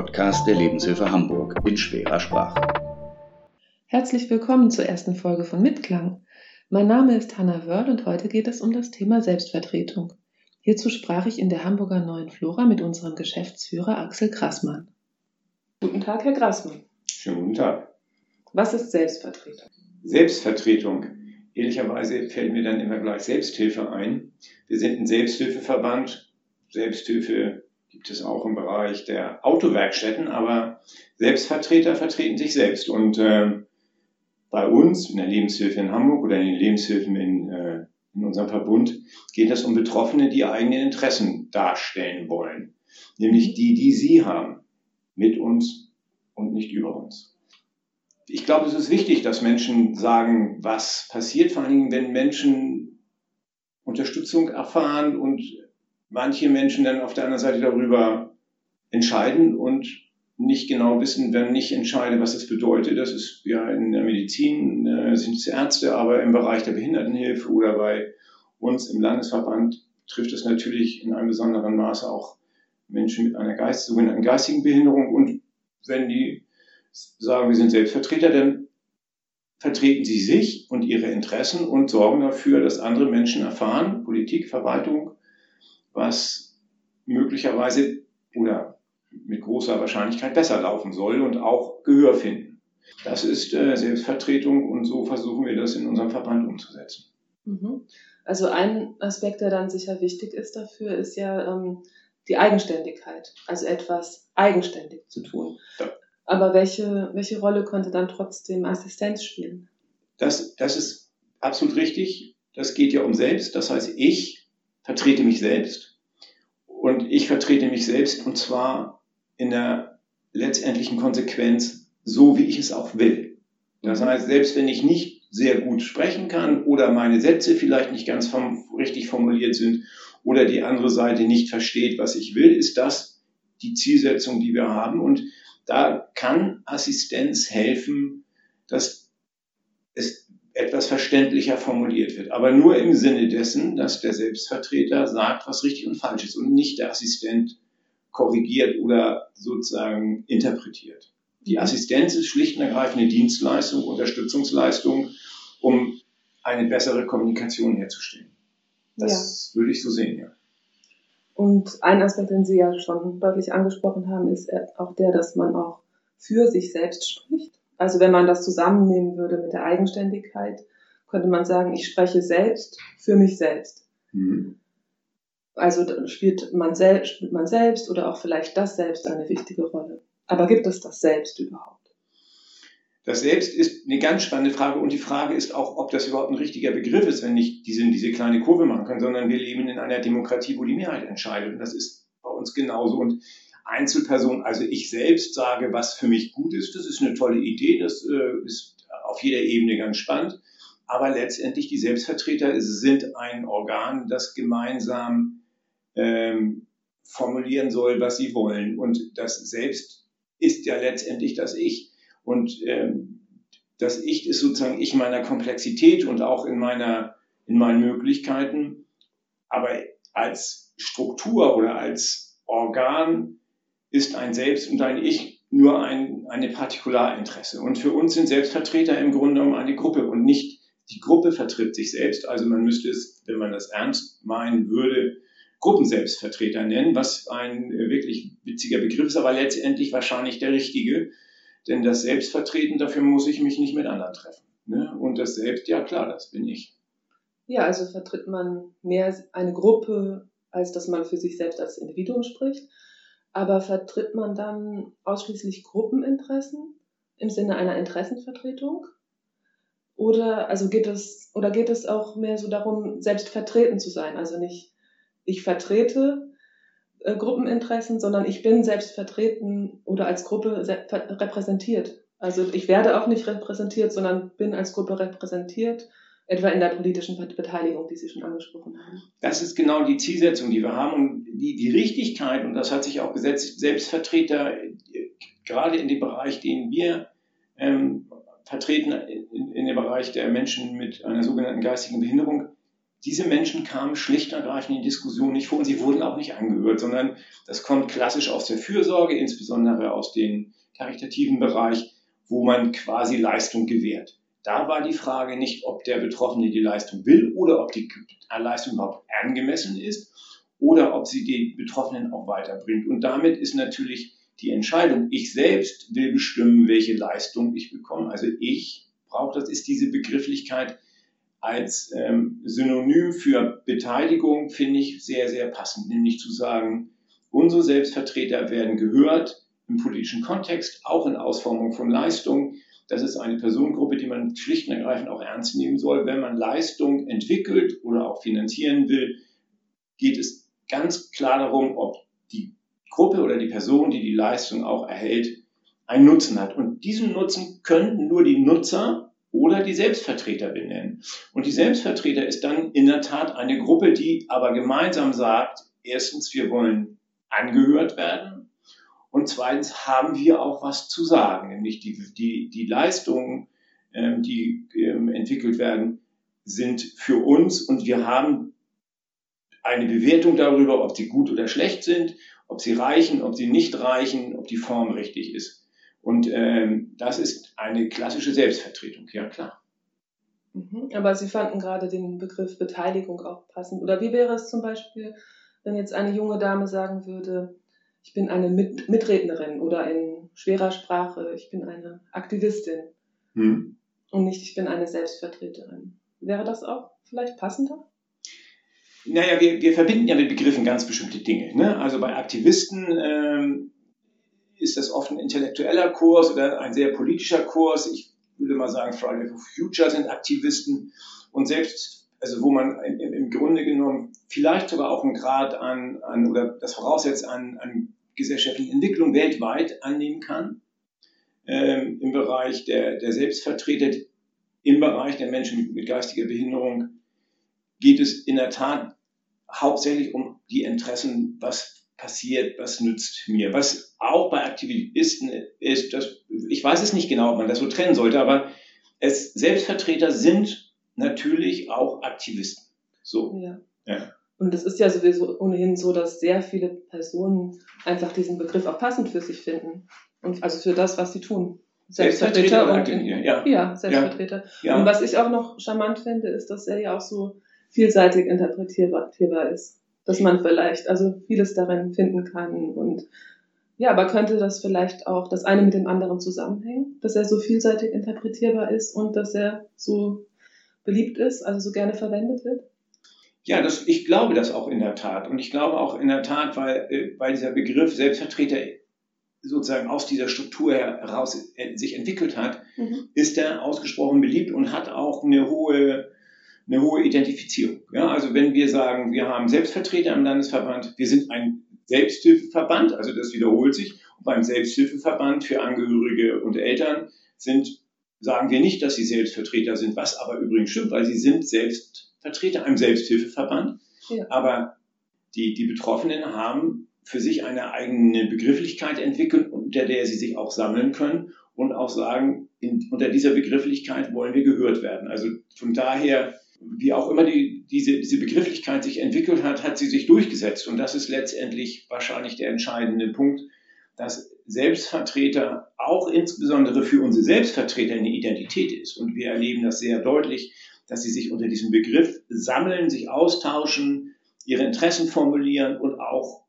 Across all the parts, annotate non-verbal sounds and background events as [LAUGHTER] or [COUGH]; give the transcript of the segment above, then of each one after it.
Podcast der Lebenshilfe Hamburg in schwerer Sprache. Herzlich willkommen zur ersten Folge von Mitklang. Mein Name ist Hanna Wörl und heute geht es um das Thema Selbstvertretung. Hierzu sprach ich in der Hamburger Neuen Flora mit unserem Geschäftsführer Axel Grassmann. Guten Tag, Herr Grassmann. Schönen guten Tag. Was ist Selbstvertretung? Selbstvertretung. Ehrlicherweise fällt mir dann immer gleich Selbsthilfe ein. Wir sind ein Selbsthilfeverband. Selbsthilfe gibt es auch im Bereich der Autowerkstätten, aber Selbstvertreter vertreten sich selbst. Und äh, bei uns in der Lebenshilfe in Hamburg oder in den Lebenshilfen in, äh, in unserem Verbund geht es um Betroffene, die eigene Interessen darstellen wollen. Nämlich die, die sie haben. Mit uns und nicht über uns. Ich glaube, es ist wichtig, dass Menschen sagen, was passiert, vor allen Dingen, wenn Menschen Unterstützung erfahren und manche Menschen dann auf der anderen Seite darüber entscheiden und nicht genau wissen, wenn ich entscheide, was das bedeutet. Das ist ja in der Medizin, äh, sind es Ärzte, aber im Bereich der Behindertenhilfe oder bei uns im Landesverband trifft es natürlich in einem besonderen Maße auch Menschen mit einer Geist, sogenannten geistigen Behinderung. Und wenn die sagen, wir sind Selbstvertreter, dann vertreten sie sich und ihre Interessen und sorgen dafür, dass andere Menschen erfahren, Politik, Verwaltung, was möglicherweise oder mit großer Wahrscheinlichkeit besser laufen soll und auch Gehör finden. Das ist äh, Selbstvertretung und so versuchen wir das in unserem Verband umzusetzen. Mhm. Also ein Aspekt, der dann sicher wichtig ist dafür, ist ja ähm, die Eigenständigkeit, also etwas eigenständig zu tun. Ja. Aber welche, welche Rolle konnte dann trotzdem Assistenz spielen? Das, das ist absolut richtig. Das geht ja um selbst. Das heißt, ich vertrete mich selbst und ich vertrete mich selbst und zwar in der letztendlichen Konsequenz so, wie ich es auch will. Das heißt, selbst wenn ich nicht sehr gut sprechen kann oder meine Sätze vielleicht nicht ganz vom, richtig formuliert sind oder die andere Seite nicht versteht, was ich will, ist das die Zielsetzung, die wir haben. Und da kann Assistenz helfen, dass es etwas verständlicher formuliert wird. Aber nur im Sinne dessen, dass der Selbstvertreter sagt, was richtig und falsch ist und nicht der Assistent korrigiert oder sozusagen interpretiert. Die. Assistenz ist schlicht und ergreifend eine Dienstleistung, Unterstützungsleistung, um eine bessere Kommunikation herzustellen. Das ja. würde ich so sehen, ja. Und ein Aspekt, den Sie ja schon deutlich angesprochen haben, ist auch der, dass man auch für sich selbst spricht. Also wenn man das zusammennehmen würde mit der Eigenständigkeit, könnte man sagen, ich spreche selbst für mich selbst. Mhm. Also spielt man, selbst, spielt man selbst oder auch vielleicht das Selbst eine wichtige Rolle. Aber gibt es das Selbst überhaupt? Das Selbst ist eine ganz spannende Frage und die Frage ist auch, ob das überhaupt ein richtiger Begriff ist, wenn nicht diese, diese kleine Kurve machen können, sondern wir leben in einer Demokratie, wo die Mehrheit entscheidet und das ist bei uns genauso und Einzelperson, also ich selbst sage, was für mich gut ist, das ist eine tolle Idee, das äh, ist auf jeder Ebene ganz spannend. Aber letztendlich die Selbstvertreter sind ein Organ, das gemeinsam ähm, formulieren soll, was sie wollen. Und das Selbst ist ja letztendlich das Ich. Und ähm, das Ich ist sozusagen ich meiner Komplexität und auch in meiner in meinen Möglichkeiten. Aber als Struktur oder als Organ ist ein Selbst und ein Ich nur ein eine Partikularinteresse. Und für uns sind Selbstvertreter im Grunde genommen eine Gruppe und nicht die Gruppe vertritt sich selbst. Also man müsste es, wenn man das ernst meinen würde, Gruppenselbstvertreter nennen, was ein wirklich witziger Begriff ist, aber letztendlich wahrscheinlich der richtige. Denn das Selbstvertreten, dafür muss ich mich nicht mit anderen treffen. Ne? Und das Selbst, ja klar, das bin ich. Ja, also vertritt man mehr eine Gruppe, als dass man für sich selbst als Individuum spricht. Aber vertritt man dann ausschließlich Gruppeninteressen im Sinne einer Interessenvertretung? Oder, also geht es, oder geht es auch mehr so darum, selbst vertreten zu sein? Also nicht, ich vertrete äh, Gruppeninteressen, sondern ich bin selbst vertreten oder als Gruppe repräsentiert. Also ich werde auch nicht repräsentiert, sondern bin als Gruppe repräsentiert etwa in der politischen Beteiligung, die Sie schon angesprochen haben. Das ist genau die Zielsetzung, die wir haben und die, die Richtigkeit, und das hat sich auch gesetzt, Selbstvertreter, gerade in dem Bereich, den wir ähm, vertreten, in, in dem Bereich der Menschen mit einer sogenannten geistigen Behinderung, diese Menschen kamen schlicht und ergreifend in die Diskussion nicht vor und sie wurden auch nicht angehört, sondern das kommt klassisch aus der Fürsorge, insbesondere aus dem karitativen Bereich, wo man quasi Leistung gewährt. Da war die Frage nicht, ob der Betroffene die Leistung will oder ob die Leistung überhaupt angemessen ist oder ob sie die Betroffenen auch weiterbringt. Und damit ist natürlich die Entscheidung, ich selbst will bestimmen, welche Leistung ich bekomme. Also ich brauche, das ist diese Begrifflichkeit als ähm, Synonym für Beteiligung, finde ich sehr, sehr passend, nämlich zu sagen, unsere Selbstvertreter werden gehört im politischen Kontext, auch in Ausformung von Leistungen. Das ist eine Personengruppe, die man schlicht und ergreifend auch ernst nehmen soll. Wenn man Leistung entwickelt oder auch finanzieren will, geht es ganz klar darum, ob die Gruppe oder die Person, die die Leistung auch erhält, einen Nutzen hat. Und diesen Nutzen könnten nur die Nutzer oder die Selbstvertreter benennen. Und die Selbstvertreter ist dann in der Tat eine Gruppe, die aber gemeinsam sagt, erstens, wir wollen angehört werden und zweitens haben wir auch was zu sagen, nämlich die, die, die Leistungen, ähm, die ähm, entwickelt werden, sind für uns und wir haben eine Bewertung darüber, ob sie gut oder schlecht sind, ob sie reichen, ob sie nicht reichen, ob die Form richtig ist. Und ähm, das ist eine klassische Selbstvertretung, ja klar. Mhm. Aber Sie fanden gerade den Begriff Beteiligung auch passend. Oder wie wäre es zum Beispiel, wenn jetzt eine junge Dame sagen würde, ich bin eine Mit Mitrednerin oder in schwerer Sprache, ich bin eine Aktivistin hm. und nicht, ich bin eine Selbstvertreterin. Wäre das auch vielleicht passender? Naja, wir, wir verbinden ja mit Begriffen ganz bestimmte Dinge. Ne? Also bei Aktivisten ähm, ist das oft ein intellektueller Kurs oder ein sehr politischer Kurs. Ich würde mal sagen, Friday for Future sind Aktivisten und selbst, also wo man im, im Grunde genommen vielleicht sogar auch einen Grad an, an oder das voraussetzt an, an gesellschaftlichen Entwicklung weltweit annehmen kann. Ähm, Im Bereich der, der Selbstvertreter, im Bereich der Menschen mit, mit geistiger Behinderung geht es in der Tat hauptsächlich um die Interessen, was passiert, was nützt mir. Was auch bei Aktivisten ist, dass, ich weiß es nicht genau, ob man das so trennen sollte, aber es, Selbstvertreter sind natürlich auch Aktivisten. So. Ja. ja. Und es ist ja sowieso ohnehin so, dass sehr viele Personen einfach diesen Begriff auch passend für sich finden. Und also für das, was sie tun. Selbstvertreter, Selbstvertreter und in, ja. ja, Selbstvertreter. Ja. Und was ich auch noch charmant finde, ist, dass er ja auch so vielseitig interpretierbar ist. Dass man vielleicht also vieles darin finden kann und ja, aber könnte das vielleicht auch das eine mit dem anderen zusammenhängen, dass er so vielseitig interpretierbar ist und dass er so beliebt ist, also so gerne verwendet wird? Ja, das, ich glaube das auch in der Tat. Und ich glaube auch in der Tat, weil, äh, weil dieser Begriff Selbstvertreter sozusagen aus dieser Struktur heraus äh, sich entwickelt hat, mhm. ist er ausgesprochen beliebt und hat auch eine hohe eine hohe Identifizierung. Ja, also wenn wir sagen, wir haben Selbstvertreter im Landesverband, wir sind ein Selbsthilfeverband, also das wiederholt sich. Und beim Selbsthilfeverband für Angehörige und Eltern sind, sagen wir nicht, dass sie Selbstvertreter sind, was aber übrigens stimmt, weil sie sind Selbstvertreter im Selbsthilfeverband. Ja. Aber die, die Betroffenen haben für sich eine eigene Begrifflichkeit entwickelt, unter der sie sich auch sammeln können und auch sagen, in, unter dieser Begrifflichkeit wollen wir gehört werden. Also von daher wie auch immer die, diese, diese Begrifflichkeit sich entwickelt hat, hat sie sich durchgesetzt. Und das ist letztendlich wahrscheinlich der entscheidende Punkt, dass Selbstvertreter auch insbesondere für unsere Selbstvertreter eine Identität ist. Und wir erleben das sehr deutlich, dass sie sich unter diesem Begriff sammeln, sich austauschen, ihre Interessen formulieren und auch,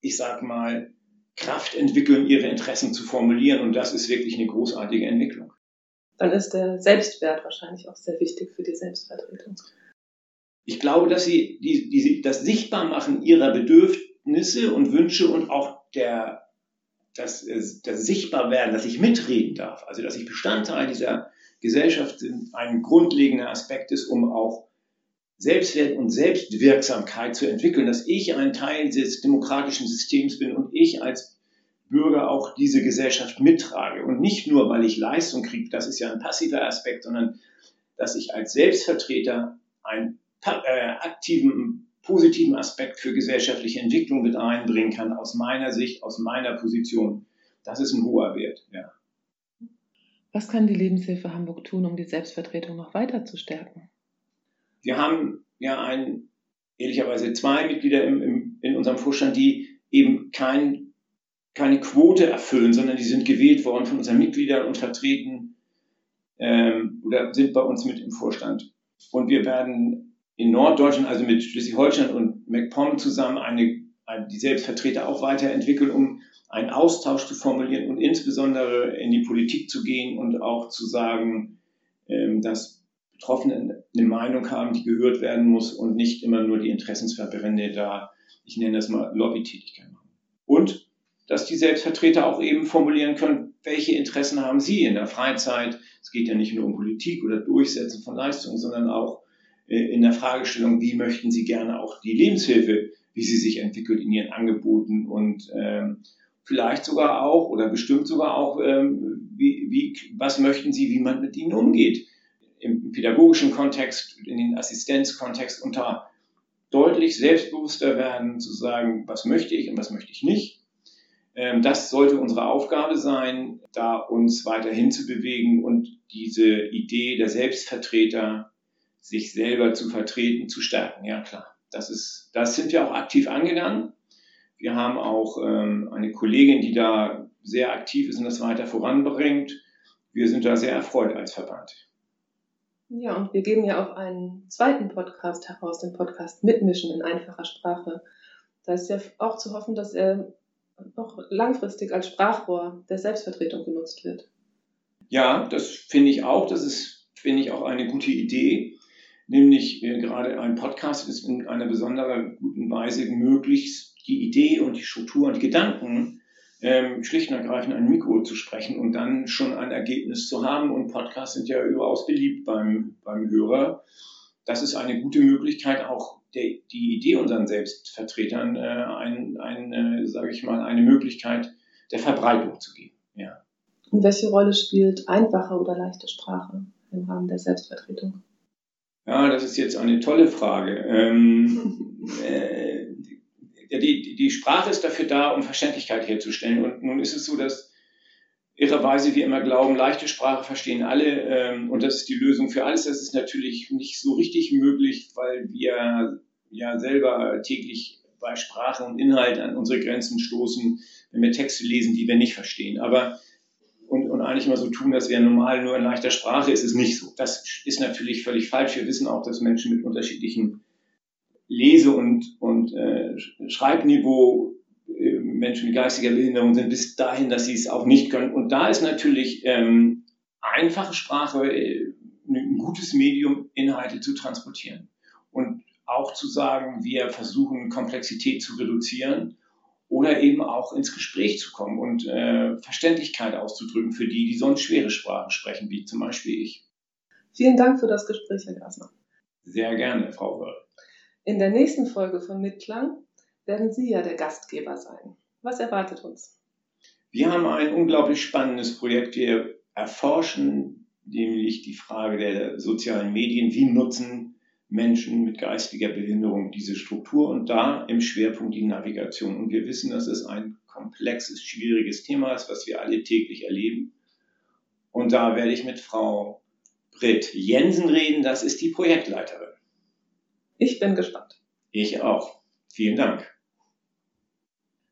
ich sag mal, Kraft entwickeln, ihre Interessen zu formulieren. Und das ist wirklich eine großartige Entwicklung dann ist der Selbstwert wahrscheinlich auch sehr wichtig für die Selbstvertretung. Ich glaube, dass sie die, die, das Sichtbarmachen ihrer Bedürfnisse und Wünsche und auch der, das, das Sichtbarwerden, dass ich mitreden darf, also dass ich Bestandteil dieser Gesellschaft sind, ein grundlegender Aspekt ist, um auch Selbstwert und Selbstwirksamkeit zu entwickeln, dass ich ein Teil des demokratischen Systems bin und ich als Bürger auch diese Gesellschaft mittrage. Und nicht nur, weil ich Leistung kriege, das ist ja ein passiver Aspekt, sondern dass ich als Selbstvertreter einen äh, aktiven, positiven Aspekt für gesellschaftliche Entwicklung mit einbringen kann, aus meiner Sicht, aus meiner Position. Das ist ein hoher Wert, ja. Was kann die Lebenshilfe Hamburg tun, um die Selbstvertretung noch weiter zu stärken? Wir haben ja ein, ehrlicherweise zwei Mitglieder im, im, in unserem Vorstand, die eben kein, keine Quote erfüllen, sondern die sind gewählt worden von unseren Mitgliedern und vertreten ähm, oder sind bei uns mit im Vorstand. Und wir werden in Norddeutschland, also mit Schleswig-Holstein und MacPom zusammen eine, eine, die Selbstvertreter auch weiterentwickeln, um einen Austausch zu formulieren und insbesondere in die Politik zu gehen und auch zu sagen, ähm, dass Betroffene eine Meinung haben, die gehört werden muss und nicht immer nur die Interessensverbände da, ich nenne das mal Lobbytätigkeit machen. Und dass die Selbstvertreter auch eben formulieren können, welche Interessen haben sie in der Freizeit. Es geht ja nicht nur um Politik oder Durchsetzen von Leistungen, sondern auch in der Fragestellung, wie möchten sie gerne auch die Lebenshilfe, wie sie sich entwickelt in ihren Angeboten und ähm, vielleicht sogar auch oder bestimmt sogar auch, ähm, wie, wie, was möchten sie, wie man mit ihnen umgeht. Im pädagogischen Kontext, in den Assistenzkontext unter deutlich selbstbewusster werden, zu sagen, was möchte ich und was möchte ich nicht. Ähm, das sollte unsere Aufgabe sein, da uns weiterhin zu bewegen und diese Idee der Selbstvertreter, sich selber zu vertreten, zu stärken. Ja, klar. Das ist, das sind wir auch aktiv angegangen. Wir haben auch ähm, eine Kollegin, die da sehr aktiv ist und das weiter voranbringt. Wir sind da sehr erfreut als Verband. Ja, und wir geben ja auch einen zweiten Podcast heraus, den Podcast Mitmischen in einfacher Sprache. Da ist ja auch zu hoffen, dass er noch langfristig als Sprachrohr der Selbstvertretung genutzt wird. Ja, das finde ich auch. Das ist, finde ich, auch eine gute Idee. Nämlich äh, gerade ein Podcast ist in einer besonderen guten Weise möglichst die Idee und die Struktur und die Gedanken ähm, schlicht und ergreifend ein Mikro zu sprechen und dann schon ein Ergebnis zu haben. Und Podcasts sind ja überaus beliebt beim, beim Hörer. Das ist eine gute Möglichkeit, auch der, die Idee unseren Selbstvertretern äh, ein, ein, äh, sage ich mal, eine Möglichkeit der Verbreitung zu geben. Ja. Und welche Rolle spielt einfache oder leichte Sprache im Rahmen der Selbstvertretung? Ja, das ist jetzt eine tolle Frage. Ähm, [LAUGHS] äh, die, die Sprache ist dafür da, um Verständlichkeit herzustellen. Und nun ist es so, dass irrerweise wir immer glauben, leichte Sprache verstehen alle ähm, und das ist die Lösung für alles. Das ist natürlich nicht so richtig möglich, weil wir ja selber täglich bei Sprache und Inhalt an unsere Grenzen stoßen, wenn wir Texte lesen, die wir nicht verstehen. Aber eigentlich immer so tun, dass wir normal nur in leichter Sprache, ist es nicht so. Das ist natürlich völlig falsch. Wir wissen auch, dass Menschen mit unterschiedlichen Lese- und, und äh, Schreibniveau Menschen mit geistiger Behinderung sind, bis dahin, dass sie es auch nicht können. Und da ist natürlich ähm, einfache Sprache äh, ein gutes Medium, Inhalte zu transportieren. Und auch zu sagen, wir versuchen Komplexität zu reduzieren oder eben auch ins Gespräch zu kommen und äh, Verständlichkeit auszudrücken für die, die sonst schwere Sprachen sprechen, wie zum Beispiel ich. Vielen Dank für das Gespräch, Herr Grasmann. Sehr gerne, Frau Wörl. In der nächsten Folge von Mitklang werden Sie ja der Gastgeber sein. Was erwartet uns? Wir haben ein unglaublich spannendes Projekt. Wir erforschen nämlich die Frage der sozialen Medien. Wie nutzen Menschen mit geistiger Behinderung diese Struktur und da im Schwerpunkt die Navigation. Und wir wissen, dass es ein komplexes, schwieriges Thema ist, was wir alle täglich erleben. Und da werde ich mit Frau Britt Jensen reden. Das ist die Projektleiterin. Ich bin gespannt. Ich auch. Vielen Dank.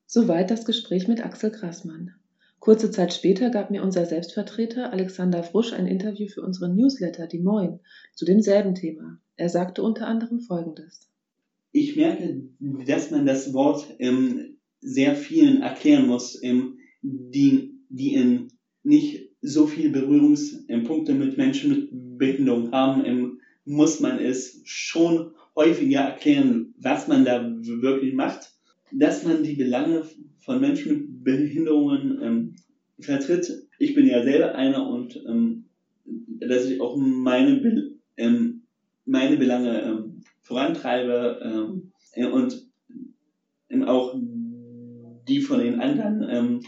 Soweit das Gespräch mit Axel Grassmann. Kurze Zeit später gab mir unser Selbstvertreter Alexander Frusch ein Interview für unseren Newsletter Die Moin zu demselben Thema. Er sagte unter anderem Folgendes. Ich merke, dass man das Wort ähm, sehr vielen erklären muss, ähm, die, die ähm, nicht so viele Berührungspunkte mit Menschen mit Behinderung haben, ähm, muss man es schon häufiger erklären, was man da wirklich macht dass man die Belange von Menschen mit Behinderungen ähm, vertritt. Ich bin ja selber einer und ähm, dass ich auch meine, Be ähm, meine Belange ähm, vorantreibe ähm, äh, und ähm, auch die von den anderen. Ähm.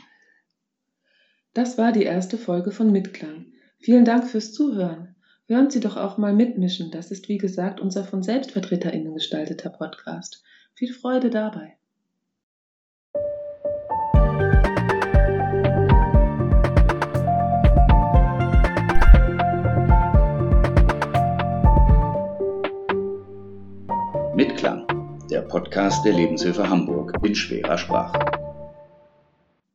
Das war die erste Folge von Mitklang. Vielen Dank fürs Zuhören. Hören Sie doch auch mal mitmischen. Das ist wie gesagt unser von SelbstvertreterInnen gestalteter Podcast. Viel Freude dabei. Podcast der Lebenshilfe Hamburg in schwerer Sprache.